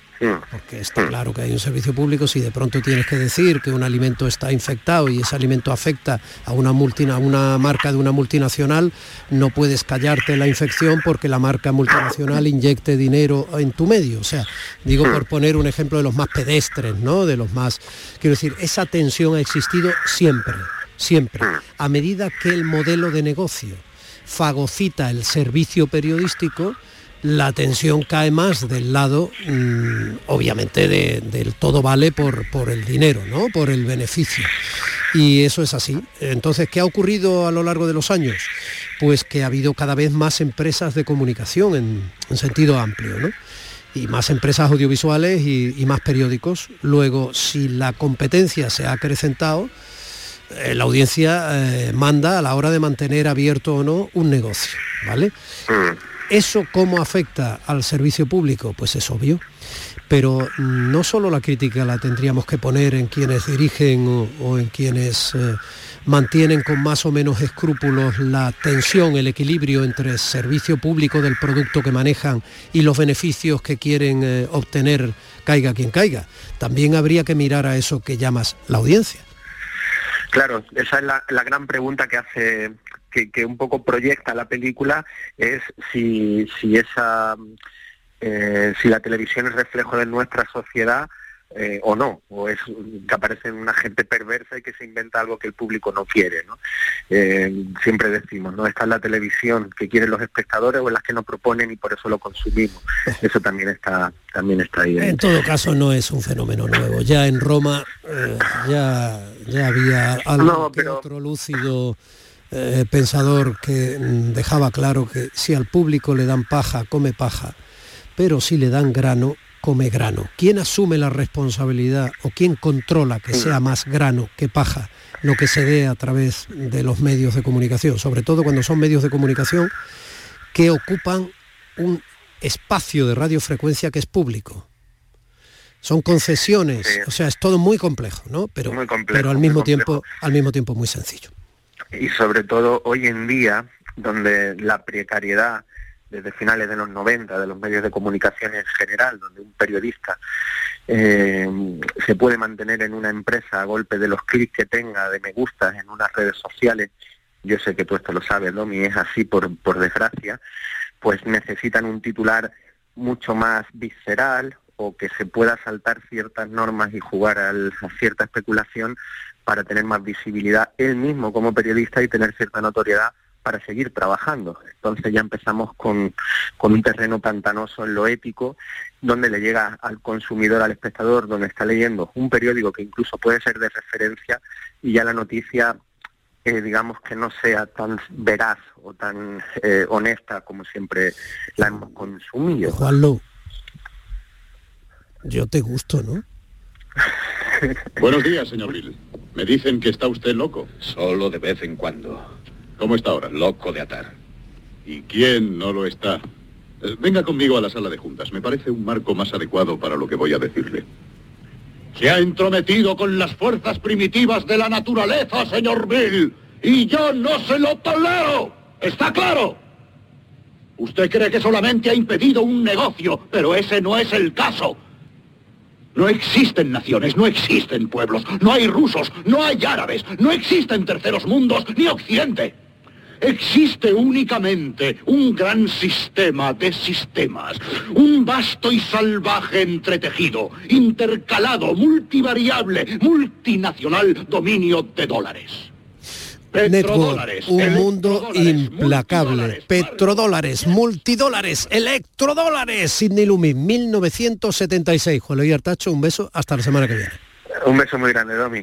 Porque está claro que hay un servicio público, si de pronto tienes que decir que un alimento está infectado y ese alimento afecta a una, multina- a una marca de una multinacional, no puedes callarte la infección porque la marca multinacional inyecte dinero en tu medio. O sea, digo por poner un ejemplo de los más pedestres, ¿no? De los más. Quiero decir, esa tensión ha existido siempre, siempre. A medida que el modelo de negocio fagocita el servicio periodístico, la tensión cae más del lado, mm, obviamente, de- del todo vale por, por el dinero, ¿no? Por el beneficio. Y eso es así. Entonces, ¿qué ha ocurrido a lo largo de los años? Pues que ha habido cada vez más empresas de comunicación en, en sentido amplio, ¿no? y más empresas audiovisuales y, y más periódicos. Luego, si la competencia se ha acrecentado, eh, la audiencia eh, manda a la hora de mantener abierto o no un negocio, ¿vale? ¿Eso cómo afecta al servicio público? Pues es obvio. Pero no solo la crítica la tendríamos que poner en quienes dirigen o, o en quienes eh, mantienen con más o menos escrúpulos la tensión, el equilibrio entre el servicio público del producto que manejan y los beneficios que quieren eh, obtener, caiga quien caiga. También habría que mirar a eso que llamas la audiencia. Claro, esa es la, gran pregunta que hace, que, que un poco proyecta la película, es si, si esa, eh, si la televisión es reflejo de nuestra sociedad eh, o no, o es que aparece una gente perversa y que se inventa algo que el público no quiere, ¿no? Eh, siempre decimos, ¿no? Está en la televisión que quieren los espectadores o en las que no proponen y por eso lo consumimos. <laughs> Eso también está, también está ahí. En todo caso no es un fenómeno nuevo. Ya en Roma eh, ya, ya había algo No, que otro lúcido pensador que mm, dejaba claro que si al público le dan paja, come paja, pero si le dan grano, come grano. ¿Quién asume la responsabilidad o quién controla que sea más grano que paja lo que se dé a través de los medios de comunicación? Sobre todo cuando son medios de comunicación que ocupan un espacio de radiofrecuencia que es público. Son concesiones, o sea, es todo muy complejo, ¿no? Pero, Muy complejo, pero al mismo tiempo, al mismo tiempo muy sencillo. y sobre todo hoy en día, donde la precariedad desde finales de los 90 de los medios de comunicación en general, donde un periodista eh, se puede mantener en una empresa a golpe de los clics que tenga, de me gustas en unas redes sociales, yo sé que tú esto lo sabes, Domi, es así por, por desgracia, pues necesitan un titular mucho más visceral o que se pueda saltar ciertas normas y jugar al- a cierta especulación para tener más visibilidad él mismo como periodista y tener cierta notoriedad para seguir trabajando. Entonces ya empezamos con, con un terreno pantanoso en lo ético, donde le llega al consumidor, al espectador, donde está leyendo un periódico que incluso puede ser de referencia y ya la noticia, eh, digamos que no sea tan veraz o tan eh, honesta como siempre la hemos consumido. Juanlo, yo te gusto, ¿no? <laughs> Buenos días, señor Bill. Me dicen que está usted loco. Solo de vez en cuando. ¿Cómo está ahora? Loco de atar. ¿Y quién no lo está? Eh, Venga conmigo a la sala de juntas. Me parece un marco más adecuado para lo que voy a decirle. Se ha entrometido con las fuerzas primitivas de la naturaleza, señor Bill. Y yo no se lo tolero. ¿Está claro? Usted cree que solamente ha impedido un negocio, pero ese no es el caso. No existen naciones, no existen pueblos, no hay rusos, no hay árabes, no existen terceros mundos ni occidente. Existe únicamente un gran sistema de sistemas, un vasto y salvaje entretejido, intercalado, multivariable, multinacional dominio de dólares. Network, un mundo implacable. Petrodólares, multidólares, electrodólares. Sidney Lumis, 1976. Juan Luis Artacho, un beso. Hasta la semana que viene. Un beso muy grande, Domi.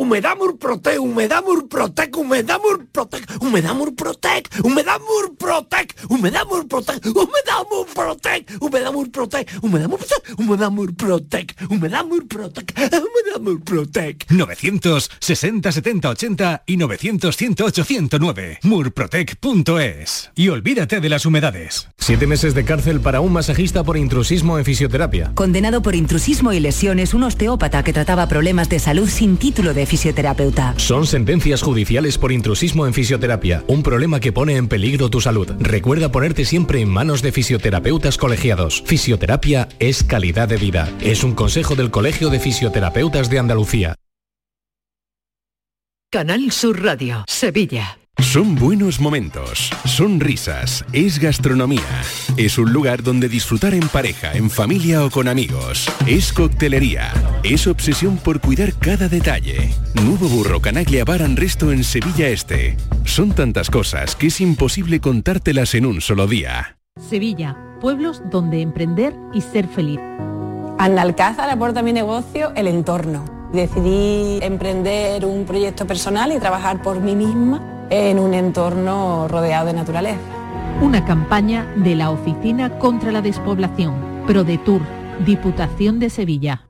Humedad Murprotec, Humedad Murprotec, Humedad Murprotec, Humedad Murprotec, Humedad Murprotec, Humedad Murprotec, Humedad Murprotec, Humedad Murprotec, Humedad Murprotec, Humedad Murprotec, Humedad Murprotec, Humedad Murprotec. 960 70 80 y 900 108 109. Murprotec.es. Y olvídate de las humedades. Siete meses de cárcel para un masajista por intrusismo en fisioterapia. Condenado por intrusismo y lesiones, un osteópata que trataba problemas de salud sin título de fisioterapeuta. Son sentencias judiciales por intrusismo en fisioterapia, un problema que pone en peligro tu salud. Recuerda ponerte siempre en manos de fisioterapeutas colegiados. Fisioterapia es calidad de vida. Es un consejo del Colegio de Fisioterapeutas de Andalucía. Canal Sur Radio, Sevilla. Son buenos momentos, son risas, es gastronomía. Es un lugar donde disfrutar en pareja, en familia o con amigos. Es coctelería, es obsesión por cuidar cada detalle. Nuevo Burro Canaglia Bar and Resto en Sevilla Este. Son tantas cosas que es imposible contártelas en un solo día. Sevilla, pueblos donde emprender y ser feliz. Analcázar aporta a mi negocio el entorno. Decidí emprender un proyecto personal y trabajar por mí misma en un entorno rodeado de naturaleza. Una campaña de la Oficina contra la Despoblación, ProDetour, Diputación de Sevilla.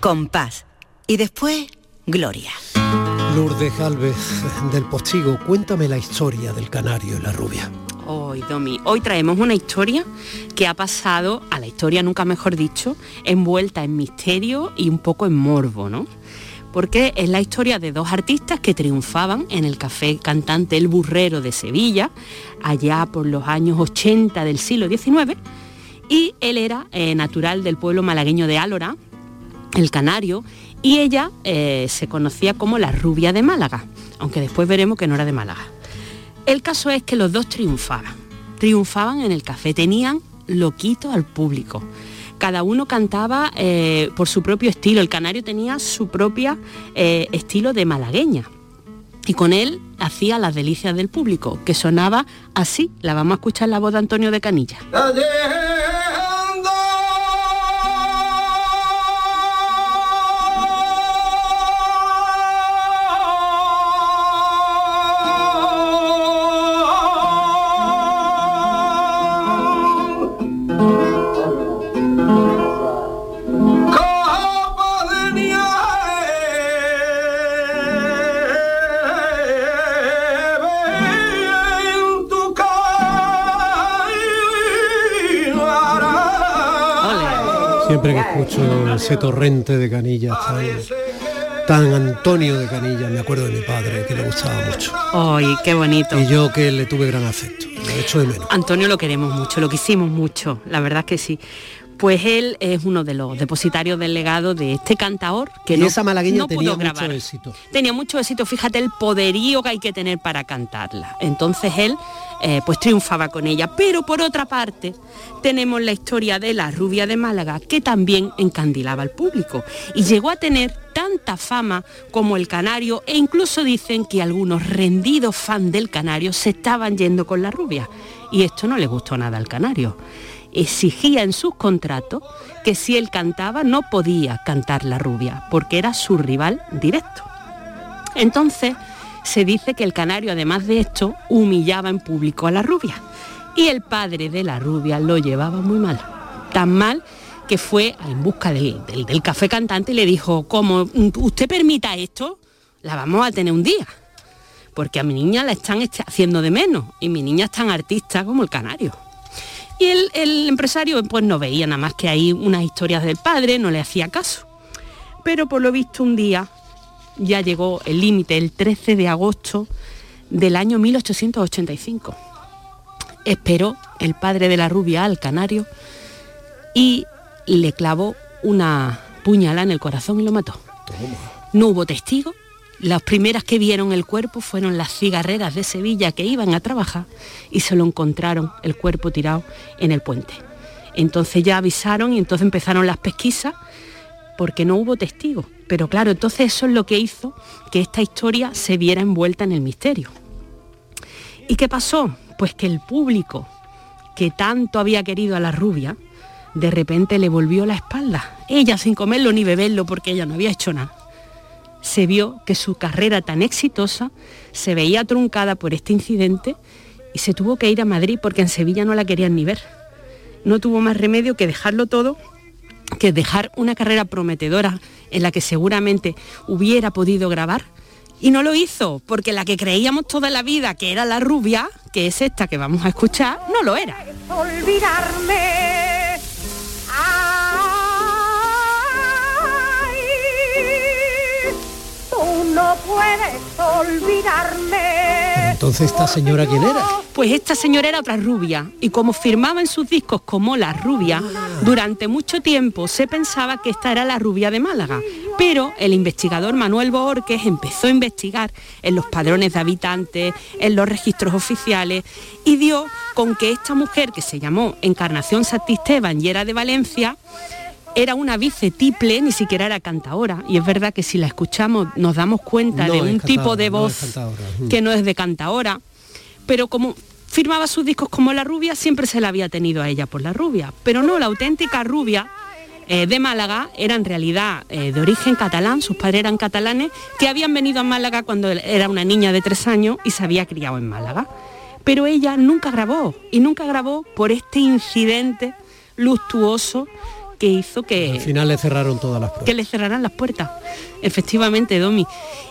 Compás. Y después, Gloria. Lourdes Galvez del Postigo, cuéntame la historia del canario y la rubia. Hoy, Domi, hoy traemos una historia que ha pasado a la historia, nunca mejor dicho, envuelta en misterio y un poco en morbo, ¿no? Porque es la historia de dos artistas que triunfaban en el café cantante El Burrero de Sevilla, allá por los años 80 del siglo XIX, y él era eh, natural del pueblo malagueño de Álora, el Canario, y ella eh, se conocía como la rubia de Málaga, aunque después veremos que no era de Málaga. El caso es que los dos triunfaban, triunfaban en el café, tenían loquito al público. Cada uno cantaba eh, por su propio estilo, el canario tenía su propio estilo de malagueña. Y con él hacía las delicias del público, que sonaba así. La vamos a escuchar la voz de Antonio de Canilla. Siempre que escucho ese torrente de canillas tan, Antonio de Canilla, me acuerdo de mi padre, que le gustaba mucho. ¡Ay, qué bonito! Y yo que le tuve gran afecto, lo hecho de menos. Antonio lo queremos mucho, lo quisimos mucho, la verdad que sí. Pues él es uno de los depositarios del legado de este cantaor que y no, esa malagueña no tenía pudo mucho grabar. éxito. Tenía mucho éxito, fíjate el poderío que hay que tener para cantarla. Entonces él eh, pues triunfaba con ella. Pero por otra parte tenemos la historia de la rubia de Málaga que también encandilaba al público y llegó a tener tanta fama como el canario e incluso dicen que algunos rendidos fan del canario se estaban yendo con la rubia. Y esto no le gustó nada al canario exigía en sus contratos que si él cantaba no podía cantar la rubia, porque era su rival directo. Entonces se dice que el canario, además de esto, humillaba en público a la rubia. Y el padre de la rubia lo llevaba muy mal. Tan mal que fue en busca del, café cantante y le dijo, como usted permita esto, la vamos a tener un día. Porque a mi niña la están este- haciendo de menos y mi niña es tan artista como el canario. Y el, el empresario pues no veía nada más que ahí unas historias del padre, no le hacía caso. Pero por lo visto un día ya llegó el límite, el 13 de agosto del año 1885. Esperó el padre de la rubia al canario y le clavó una puñalada en el corazón y lo mató. No hubo testigos. Las primeras que vieron el cuerpo fueron las cigarreras de Sevilla que iban a trabajar y se lo encontraron el cuerpo tirado en el puente. Entonces ya avisaron y entonces empezaron las pesquisas porque no hubo testigos. Pero claro, entonces eso es lo que hizo que esta historia se viera envuelta en el misterio. ¿Y qué pasó? Pues que el público que tanto había querido a la rubia, de repente le volvió la espalda. Ella sin comerlo ni beberlo porque ella no había hecho nada. Se vio que su carrera tan exitosa se veía truncada por este incidente y se tuvo que ir a Madrid porque en Sevilla no la querían ni ver. No tuvo más remedio que dejarlo todo, que dejar una carrera prometedora en la que seguramente hubiera podido grabar y no lo hizo porque la que creíamos toda la vida que era la rubia, que es esta que vamos a escuchar, no lo era. olvidarme. No puedes olvidarme. Entonces, ¿esta señora quién era? Pues esta señora era otra rubia y como firmaba en sus discos como la rubia, durante mucho tiempo se pensaba que esta era la rubia de Málaga. Pero el investigador Manuel Boorques empezó a investigar en los padrones de habitantes, en los registros oficiales y dio con que esta mujer que se llamó Encarnación Santisteban y era de Valencia, era una vicetiple, ni siquiera era cantaora. Y es verdad que si la escuchamos nos damos cuenta No de un tipo de no voz. Mm. que no es de cantaora. Pero como firmaba sus discos como la rubia, siempre se la había tenido a ella por la rubia. Pero no, la auténtica rubia eh, de Málaga era en realidad eh, de origen catalán, sus padres eran catalanes, que habían venido a Málaga cuando era una niña de tres años y se había criado en Málaga. Pero ella nunca grabó, y nunca grabó por este incidente luctuoso que hizo que, Al final le cerraron todas las que puertas. le cerraran las puertas. Efectivamente, Domi.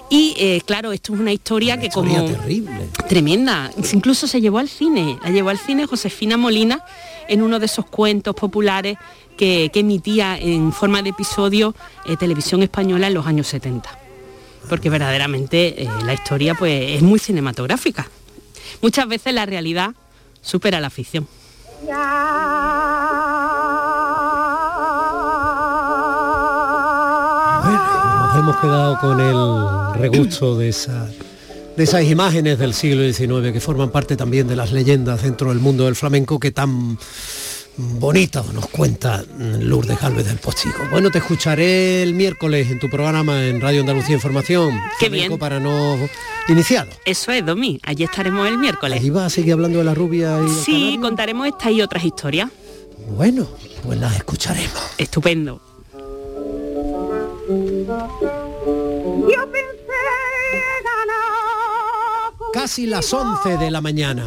Y eh, claro, esto es una historia que historia como terrible. tremenda, incluso se llevó al cine, la llevó al cine Josefina Molina en uno de esos cuentos populares que, que emitía en forma de episodio eh, televisión española en los años 70. Porque verdaderamente eh, la historia pues es muy cinematográfica. Muchas veces la realidad supera la ficción. Hemos quedado con el regusto de, esa, de esas imágenes del siglo XIX que forman parte también de las leyendas dentro del mundo del flamenco que tan bonito nos cuenta Lourdes Galvez del Postigo. Bueno, te escucharé el miércoles en tu programa en Radio Andalucía Información. Qué bien. Para no iniciado. Eso es, Domi. Allí estaremos el miércoles. ¿Y vas a seguir hablando de la rubia y Sí, contaremos esta y otras historias. Bueno, pues las escucharemos. Estupendo. Casi las 11 de la mañana.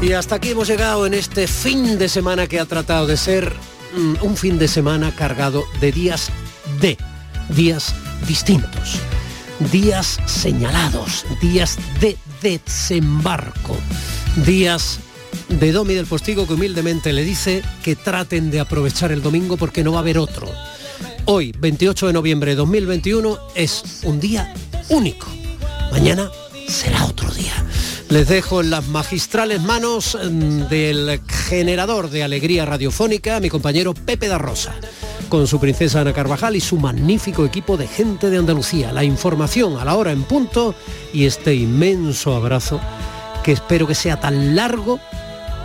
Y hasta aquí hemos llegado en este fin de semana que ha tratado de ser mm, un fin de semana cargado de días de, días distintos. días señalados, días de desembarco, días de Domi del Postigo que humildemente le dice que traten de aprovechar el domingo porque no va a haber otro. Hoy, 28 de noviembre de 2021, es un día único. Mañana será otro día. Les dejo en las magistrales manos mm, del generador de alegría radiofónica, mi compañero Pepe da Rosa, con su princesa Ana Carvajal y su magnífico equipo de gente de Andalucía. La información a la hora en punto y este inmenso abrazo que espero que sea tan largo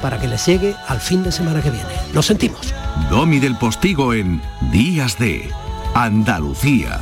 para que les llegue al fin de semana que viene. Nos sentimos. Domi del Postigo en Días de Andalucía.